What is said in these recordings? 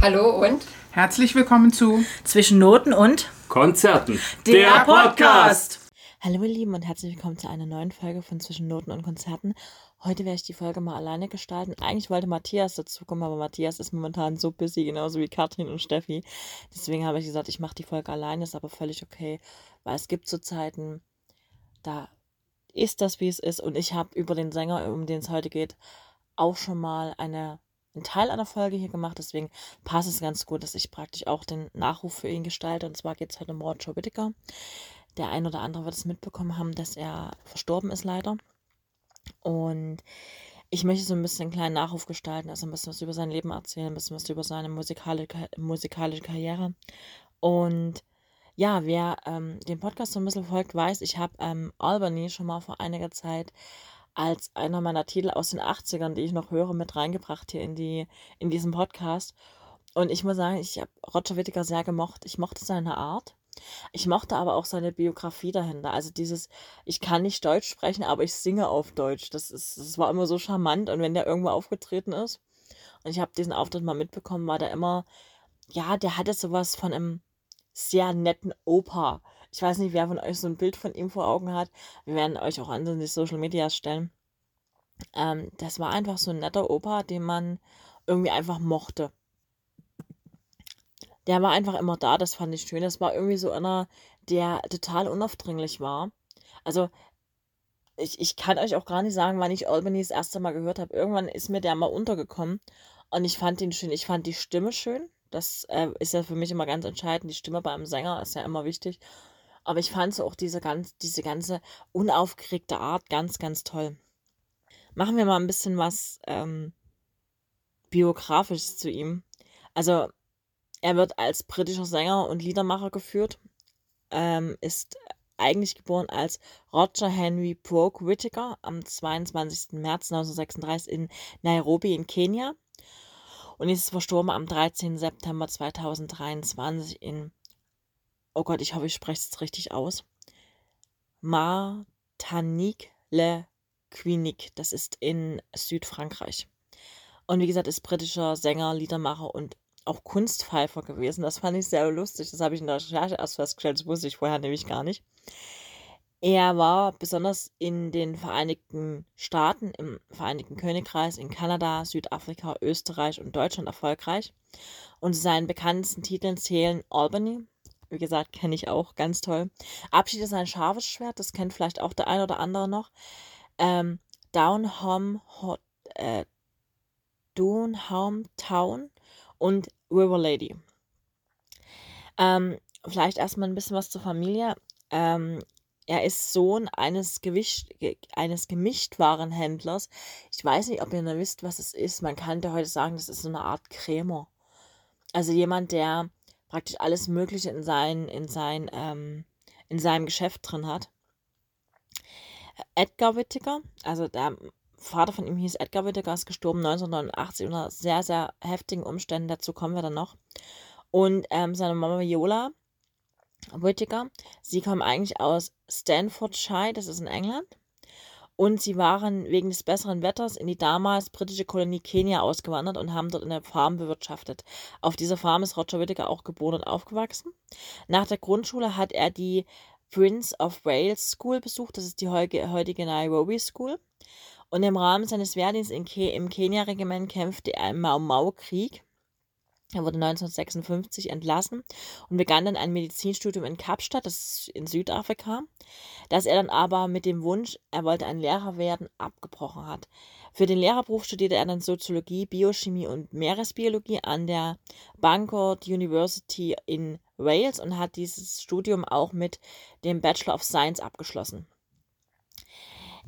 Hallo und Herzlich willkommen zu Zwischen Noten und Konzerten. Der Podcast. Hallo ihr Lieben und herzlich willkommen zu einer neuen Folge von Zwischen Noten und Konzerten. Heute werde ich die Folge mal alleine gestalten. Eigentlich wollte Matthias dazukommen, aber Matthias ist momentan so busy, genauso wie Katrin und Steffi. Deswegen habe ich gesagt, ich mache die Folge alleine, ist aber völlig okay, weil es gibt so Zeiten, da ist das, wie es ist. Und ich habe über den Sänger, um den es heute geht, auch schon mal eine, einen Teil einer Folge hier gemacht. Deswegen passt es ganz gut, dass ich praktisch auch den Nachruf für ihn gestalte. Und zwar geht es heute um Roger Whittaker. Der ein oder andere wird es mitbekommen haben, dass er verstorben ist, leider. Und ich möchte so ein bisschen einen kleinen Nachruf gestalten, also ein bisschen was über sein Leben erzählen, ein bisschen was über seine musikalische, musikalische Karriere. Und ja, wer ähm, den Podcast so ein bisschen folgt, weiß, ich habe ähm, Albany schon mal vor einiger Zeit als einer meiner Titel aus den 80ern, die ich noch höre, mit reingebracht hier in, die, in diesen Podcast. Und ich muss sagen, ich habe Roger Whittaker sehr gemocht. Ich mochte seine Art. Ich mochte aber auch seine Biografie dahinter. Also dieses, ich kann nicht Deutsch sprechen, aber ich singe auf Deutsch. Das, ist, das war immer so charmant. Und wenn der irgendwo aufgetreten ist, und ich habe diesen Auftritt mal mitbekommen, war der immer, ja, der hatte sowas von einem sehr netten Opa. Ich weiß nicht, wer von euch so ein Bild von ihm vor Augen hat. Wir werden euch auch an die Social Media stellen. Ähm, das war einfach so ein netter Opa, den man irgendwie einfach mochte der war einfach immer da, das fand ich schön. Das war irgendwie so einer, der total unaufdringlich war. Also, ich, ich kann euch auch gar nicht sagen, wann ich Albany das erste Mal gehört habe. Irgendwann ist mir der mal untergekommen und ich fand ihn schön. Ich fand die Stimme schön. Das äh, ist ja für mich immer ganz entscheidend. Die Stimme beim Sänger ist ja immer wichtig. Aber ich fand so auch diese, ganz, diese ganze unaufgeregte Art ganz, ganz toll. Machen wir mal ein bisschen was ähm, biografisches zu ihm. Also, er wird als britischer Sänger und Liedermacher geführt, ähm, ist eigentlich geboren als Roger Henry Broke Whittaker am 22. März 1936 in Nairobi in Kenia und ist verstorben am 13. September 2023 in, oh Gott, ich hoffe, ich spreche es richtig aus, Martinique le Quinique, das ist in Südfrankreich. Und wie gesagt, ist britischer Sänger, Liedermacher und auch Kunstpfeifer gewesen. Das fand ich sehr lustig. Das habe ich in der Recherche erst festgestellt. Das wusste ich vorher nämlich gar nicht. Er war besonders in den Vereinigten Staaten, im Vereinigten Königreich, in Kanada, Südafrika, Österreich und Deutschland erfolgreich. Und zu seinen bekanntesten Titeln zählen Albany, wie gesagt, kenne ich auch, ganz toll. Abschied ist ein scharfes Schwert, das kennt vielleicht auch der ein oder andere noch. Ähm, Down Home, äh, Down Town und River Lady. Ähm, vielleicht erstmal ein bisschen was zur Familie. Ähm, er ist Sohn eines, Gewicht, eines Gemischtwarenhändlers. Ich weiß nicht, ob ihr noch wisst, was es ist. Man könnte heute sagen, das ist so eine Art Krämer. Also jemand, der praktisch alles Mögliche in, sein, in, sein, ähm, in seinem Geschäft drin hat. Edgar Whittaker, also der Vater von ihm hieß Edgar Whittaker, ist gestorben 1989 unter sehr, sehr heftigen Umständen. Dazu kommen wir dann noch. Und ähm, seine Mama Viola Whittaker, sie kommen eigentlich aus Stanfordshire, das ist in England. Und sie waren wegen des besseren Wetters in die damals britische Kolonie Kenia ausgewandert und haben dort eine Farm bewirtschaftet. Auf dieser Farm ist Roger Whittaker auch geboren und aufgewachsen. Nach der Grundschule hat er die Prince of Wales School besucht, das ist die heutige Nairobi School. Und im Rahmen seines Wehrdienstes im Kenia-Regiment kämpfte er im Mau-Mau-Krieg. Er wurde 1956 entlassen und begann dann ein Medizinstudium in Kapstadt, das ist in Südafrika, das er dann aber mit dem Wunsch, er wollte ein Lehrer werden, abgebrochen hat. Für den Lehrerberuf studierte er dann Soziologie, Biochemie und Meeresbiologie an der Bangor University in Wales und hat dieses Studium auch mit dem Bachelor of Science abgeschlossen.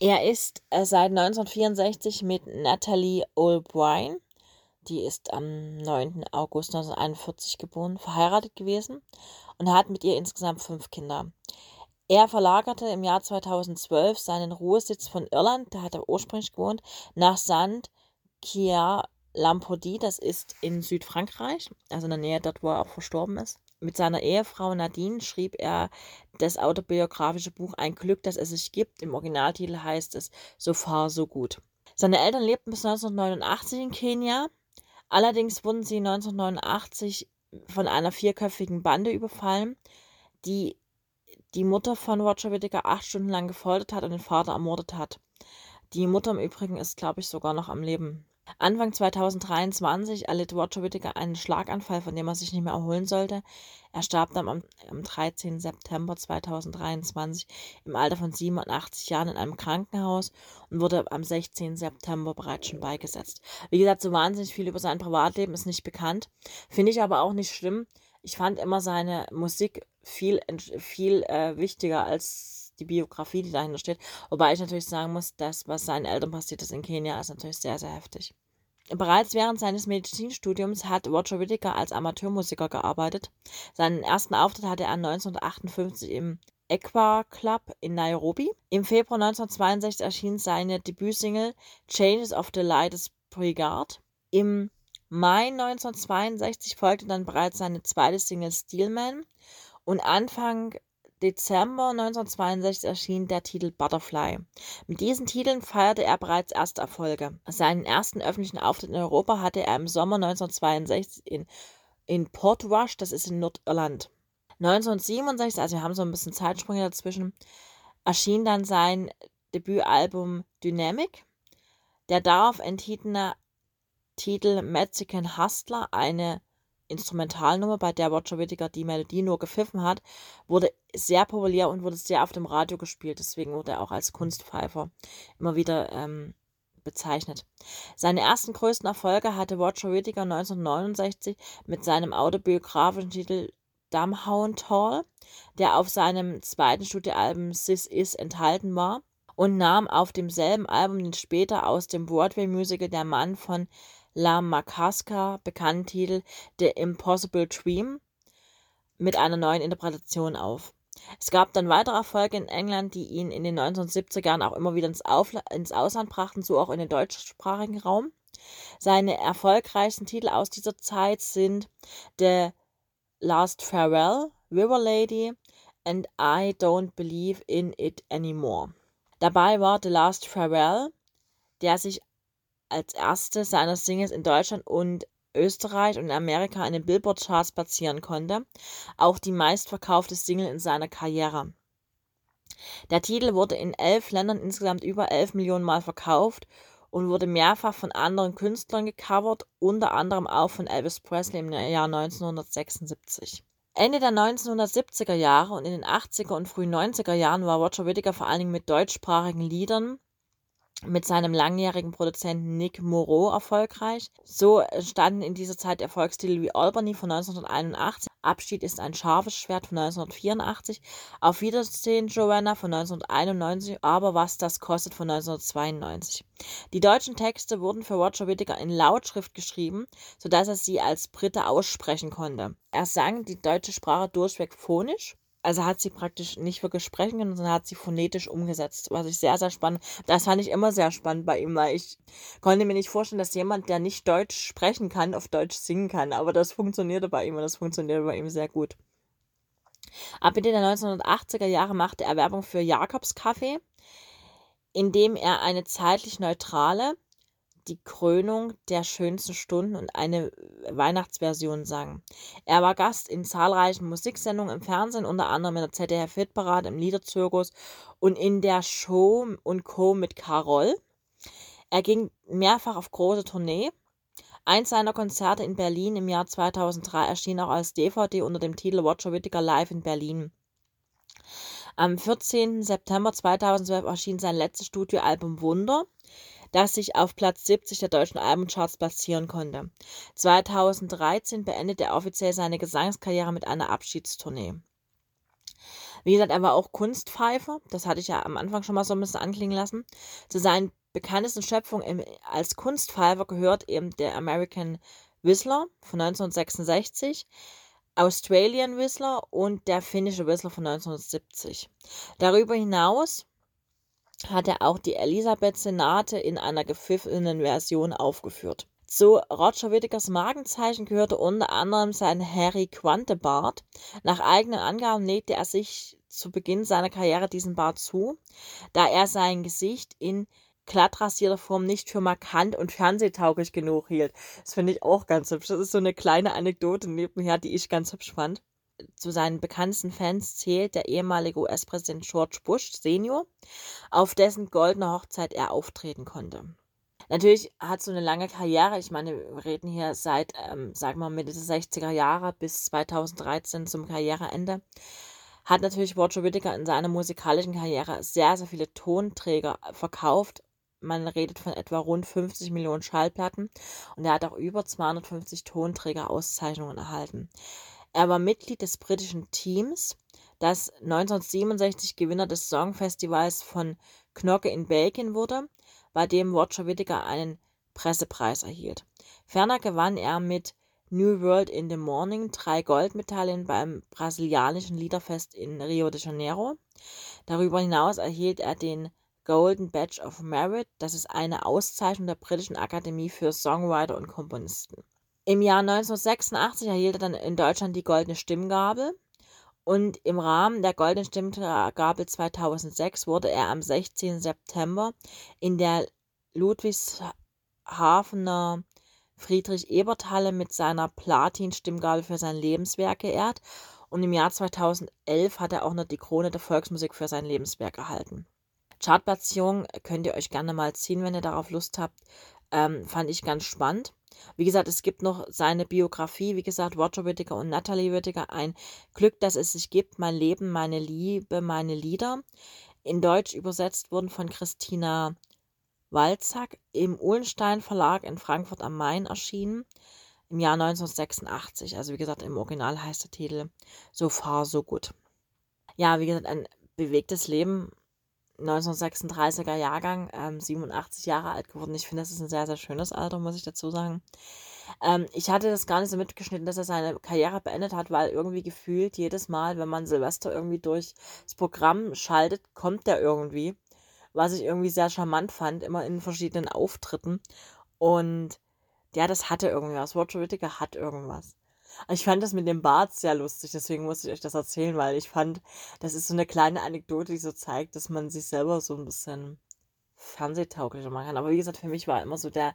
Er ist äh, seit 1964 mit Natalie O'Brien, die ist am 9. August 1941 geboren, verheiratet gewesen und hat mit ihr insgesamt fünf Kinder. Er verlagerte im Jahr 2012 seinen Ruhesitz von Irland, da hat er ursprünglich gewohnt, nach St. Kia Lampodi, das ist in Südfrankreich, also in der Nähe dort, wo er auch verstorben ist. Mit seiner Ehefrau Nadine schrieb er das autobiografische Buch Ein Glück, das es sich gibt. Im Originaltitel heißt es So far, so gut. Seine Eltern lebten bis 1989 in Kenia, Allerdings wurden sie 1989 von einer vierköpfigen Bande überfallen, die die Mutter von Roger Whittaker acht Stunden lang gefoltert hat und den Vater ermordet hat. Die Mutter im Übrigen ist, glaube ich, sogar noch am Leben. Anfang 2023 erlitt Roger Whittaker einen Schlaganfall, von dem er sich nicht mehr erholen sollte. Er starb dann am, am 13. September 2023 im Alter von 87 Jahren in einem Krankenhaus und wurde am 16. September bereits schon beigesetzt. Wie gesagt, so wahnsinnig viel über sein Privatleben ist nicht bekannt. Finde ich aber auch nicht schlimm. Ich fand immer seine Musik viel, viel äh, wichtiger als die Biografie, die dahinter steht. Wobei ich natürlich sagen muss, das, was seinen Eltern passiert ist in Kenia, ist natürlich sehr, sehr heftig. Bereits während seines Medizinstudiums hat Roger Whittaker als Amateurmusiker gearbeitet. Seinen ersten Auftritt hatte er 1958 im Equa Club in Nairobi. Im Februar 1962 erschien seine Debütsingle Changes of the Lightest Brigade. Im Mai 1962 folgte dann bereits seine zweite Single Steelman und Anfang Dezember 1962 erschien der Titel Butterfly. Mit diesen Titeln feierte er bereits erste Erfolge. Seinen ersten öffentlichen Auftritt in Europa hatte er im Sommer 1962 in, in Portrush, das ist in Nordirland. 1967, also wir haben so ein bisschen Zeitsprünge dazwischen, erschien dann sein Debütalbum Dynamic. Der darauf enthieltene Titel Mexican Hustler, eine Instrumentalnummer, bei der Roger Whittaker die Melodie nur gepfiffen hat, wurde sehr populär und wurde sehr auf dem Radio gespielt. Deswegen wurde er auch als Kunstpfeifer immer wieder ähm, bezeichnet. Seine ersten größten Erfolge hatte Roger Whittaker 1969 mit seinem autobiografischen Titel Dumbhound Tall, der auf seinem zweiten Studioalbum Sis Is enthalten war und nahm auf demselben Album den später aus dem Broadway-Musical Der Mann von La Macaska bekannten Titel The Impossible Dream mit einer neuen Interpretation auf. Es gab dann weitere Erfolge in England, die ihn in den 1970er Jahren auch immer wieder ins, Aufla ins Ausland brachten, so auch in den deutschsprachigen Raum. Seine erfolgreichsten Titel aus dieser Zeit sind The Last Farewell, River Lady and I Don't Believe in It Anymore. Dabei war The Last Farewell, der sich als erste seiner Singles in Deutschland und Österreich und Amerika in den Billboard-Charts platzieren konnte, auch die meistverkaufte Single in seiner Karriere. Der Titel wurde in elf Ländern insgesamt über elf Millionen Mal verkauft und wurde mehrfach von anderen Künstlern gecovert, unter anderem auch von Elvis Presley im Jahr 1976. Ende der 1970er Jahre und in den 80er und frühen 90er Jahren war Roger Whittaker vor allen Dingen mit deutschsprachigen Liedern mit seinem langjährigen Produzenten Nick Moreau erfolgreich. So entstanden in dieser Zeit Erfolgstitel wie Albany von 1981, Abschied ist ein scharfes Schwert von 1984, Auf Wiedersehen Joanna von 1991, aber was das kostet von 1992. Die deutschen Texte wurden für Roger Whittaker in Lautschrift geschrieben, sodass er sie als Brite aussprechen konnte. Er sang die deutsche Sprache durchweg phonisch also hat sie praktisch nicht wirklich sprechen können, sondern hat sie phonetisch umgesetzt, was ich sehr, sehr spannend. Das fand ich immer sehr spannend bei ihm, weil ich konnte mir nicht vorstellen, dass jemand, der nicht Deutsch sprechen kann, auf Deutsch singen kann. Aber das funktionierte bei ihm und das funktionierte bei ihm sehr gut. Ab Mitte der 1980er Jahre machte er Werbung für Jakobs Kaffee, indem er eine zeitlich neutrale, die Krönung der schönsten Stunden und eine Weihnachtsversion sang. Er war Gast in zahlreichen Musiksendungen im Fernsehen, unter anderem in der ZDF Hitparade, im Liederzirkus und in der Show und Co. mit Carol. Er ging mehrfach auf große Tournee. Eins seiner Konzerte in Berlin im Jahr 2003 erschien auch als DVD unter dem Titel Roger Whittaker Live in Berlin. Am 14. September 2012 erschien sein letztes Studioalbum Wunder das sich auf Platz 70 der deutschen Albencharts platzieren konnte. 2013 beendete er offiziell seine Gesangskarriere mit einer Abschiedstournee. Wie gesagt, er war auch Kunstpfeifer, das hatte ich ja am Anfang schon mal so ein bisschen anklingen lassen. Zu seinen bekanntesten Schöpfungen als Kunstpfeifer gehört eben der American Whistler von 1966, Australian Whistler und der finnische Whistler von 1970. Darüber hinaus hat er auch die Elisabeth-Senate in einer gepfiffenen Version aufgeführt. Zu Roger Whittakers Markenzeichen gehörte unter anderem sein Harry Quante-Bart. Nach eigenen Angaben legte er sich zu Beginn seiner Karriere diesen Bart zu, da er sein Gesicht in glatt rasierte Form nicht für markant und fernsehtauglich genug hielt. Das finde ich auch ganz hübsch. Das ist so eine kleine Anekdote nebenher, die ich ganz hübsch fand. Zu seinen bekanntesten Fans zählt der ehemalige US-Präsident George Bush Senior, auf dessen goldene Hochzeit er auftreten konnte. Natürlich hat so eine lange Karriere, ich meine, wir reden hier seit, ähm, sagen wir mal, Mitte der 60er Jahre bis 2013 zum Karriereende, hat natürlich Roger Whittaker in seiner musikalischen Karriere sehr, sehr viele Tonträger verkauft. Man redet von etwa rund 50 Millionen Schallplatten und er hat auch über 250 Tonträger-Auszeichnungen erhalten. Er war Mitglied des britischen Teams, das 1967 Gewinner des Songfestivals von Knocke in Belgien wurde bei dem Roger Whittaker einen Pressepreis erhielt. Ferner gewann er mit New World in the Morning drei Goldmedaillen beim brasilianischen Liederfest in Rio de Janeiro. Darüber hinaus erhielt er den Golden Badge of Merit, das ist eine Auszeichnung der britischen Akademie für Songwriter und Komponisten. Im Jahr 1986 erhielt er dann in Deutschland die Goldene Stimmgabel und im Rahmen der Goldenen Stimmgabel 2006 wurde er am 16. September in der Ludwigshafener Friedrich-Ebert-Halle mit seiner Platin-Stimmgabel für sein Lebenswerk geehrt. Und im Jahr 2011 hat er auch noch die Krone der Volksmusik für sein Lebenswerk erhalten. Chartplatzierung könnt ihr euch gerne mal ziehen, wenn ihr darauf Lust habt. Ähm, fand ich ganz spannend. Wie gesagt, es gibt noch seine Biografie, wie gesagt, Roger Whittaker und Natalie Whittaker, ein Glück, dass es sich gibt, mein Leben, meine Liebe, meine Lieder. In Deutsch übersetzt wurden von Christina Walzack im Uhlenstein Verlag in Frankfurt am Main erschienen im Jahr 1986. Also wie gesagt, im Original heißt der Titel So far, so gut. Ja, wie gesagt, ein bewegtes Leben 1936er Jahrgang, ähm, 87 Jahre alt geworden. Ich finde, das ist ein sehr, sehr schönes Alter, muss ich dazu sagen. Ähm, ich hatte das gar nicht so mitgeschnitten, dass er seine Karriere beendet hat, weil irgendwie gefühlt jedes Mal, wenn man Silvester irgendwie durchs Programm schaltet, kommt der irgendwie. Was ich irgendwie sehr charmant fand, immer in verschiedenen Auftritten. Und ja, das hatte irgendwas. Roger Whittaker hat irgendwas. Ich fand das mit dem Bart sehr lustig, deswegen musste ich euch das erzählen, weil ich fand, das ist so eine kleine Anekdote, die so zeigt, dass man sich selber so ein bisschen fernsehtauglicher machen kann. Aber wie gesagt, für mich war immer so der,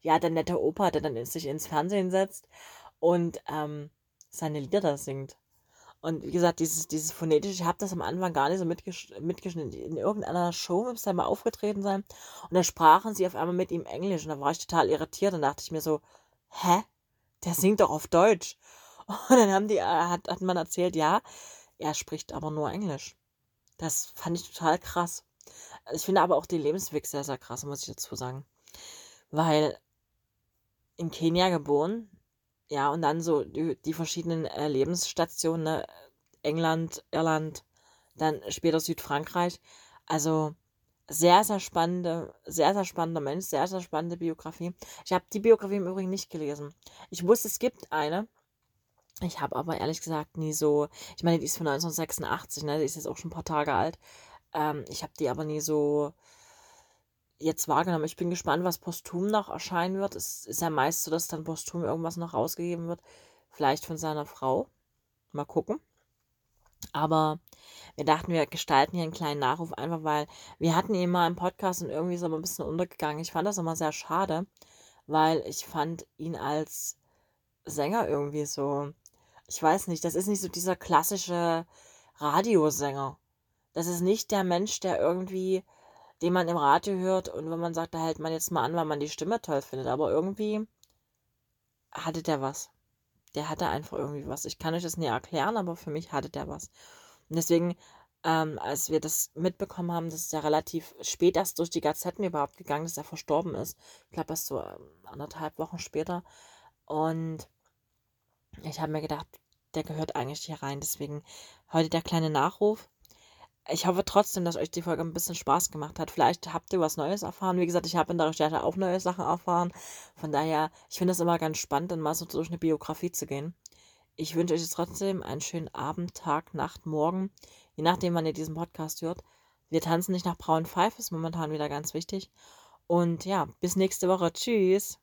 ja, der nette Opa, der dann sich ins Fernsehen setzt und ähm, seine Lieder da singt. Und wie gesagt, dieses, dieses phonetische, ich habe das am Anfang gar nicht so mitgesch mitgeschnitten. In irgendeiner Show müsste er mal aufgetreten sein. Und da sprachen sie auf einmal mit ihm Englisch. Und da war ich total irritiert. Und dachte ich mir so, hä? Der singt doch auf Deutsch. Und dann haben die, äh, hat, hat man erzählt, ja, er spricht aber nur Englisch. Das fand ich total krass. Ich finde aber auch den Lebensweg sehr, sehr krass, muss ich dazu sagen. Weil in Kenia geboren, ja, und dann so die, die verschiedenen äh, Lebensstationen, ne? England, Irland, dann später Südfrankreich. Also sehr, sehr spannende, sehr, sehr spannender Mensch, sehr, sehr spannende Biografie. Ich habe die Biografie im Übrigen nicht gelesen. Ich wusste, es gibt eine. Ich habe aber ehrlich gesagt nie so, ich meine, die ist von 1986, ne? Die ist jetzt auch schon ein paar Tage alt. Ähm, ich habe die aber nie so jetzt wahrgenommen. Ich bin gespannt, was posthum noch erscheinen wird. Es ist ja meist so, dass dann posthum irgendwas noch rausgegeben wird. Vielleicht von seiner Frau. Mal gucken. Aber wir dachten, wir gestalten hier einen kleinen Nachruf, einfach weil wir hatten ihn mal im Podcast und irgendwie ist er aber ein bisschen untergegangen. Ich fand das immer sehr schade, weil ich fand ihn als Sänger irgendwie so, ich weiß nicht, das ist nicht so dieser klassische Radiosänger. Das ist nicht der Mensch, der irgendwie, den man im Radio hört und wenn man sagt, da hält man jetzt mal an, weil man die Stimme toll findet. Aber irgendwie hatte der was der hatte einfach irgendwie was. Ich kann euch das nie erklären, aber für mich hatte der was. Und deswegen, ähm, als wir das mitbekommen haben, dass ja relativ spät erst durch die Gazetten überhaupt gegangen ist, dass er verstorben ist. Ich glaube, erst so ähm, anderthalb Wochen später. Und ich habe mir gedacht, der gehört eigentlich hier rein. Deswegen heute der kleine Nachruf ich hoffe trotzdem, dass euch die Folge ein bisschen Spaß gemacht hat. Vielleicht habt ihr was Neues erfahren. Wie gesagt, ich habe in der Recherche auch neue Sachen erfahren. Von daher, ich finde es immer ganz spannend, dann mal so durch eine Biografie zu gehen. Ich wünsche euch jetzt trotzdem einen schönen Abend, Tag, Nacht, Morgen, je nachdem, wann ihr diesen Podcast hört. Wir tanzen nicht nach Braun Pfeife, ist momentan wieder ganz wichtig. Und ja, bis nächste Woche. Tschüss.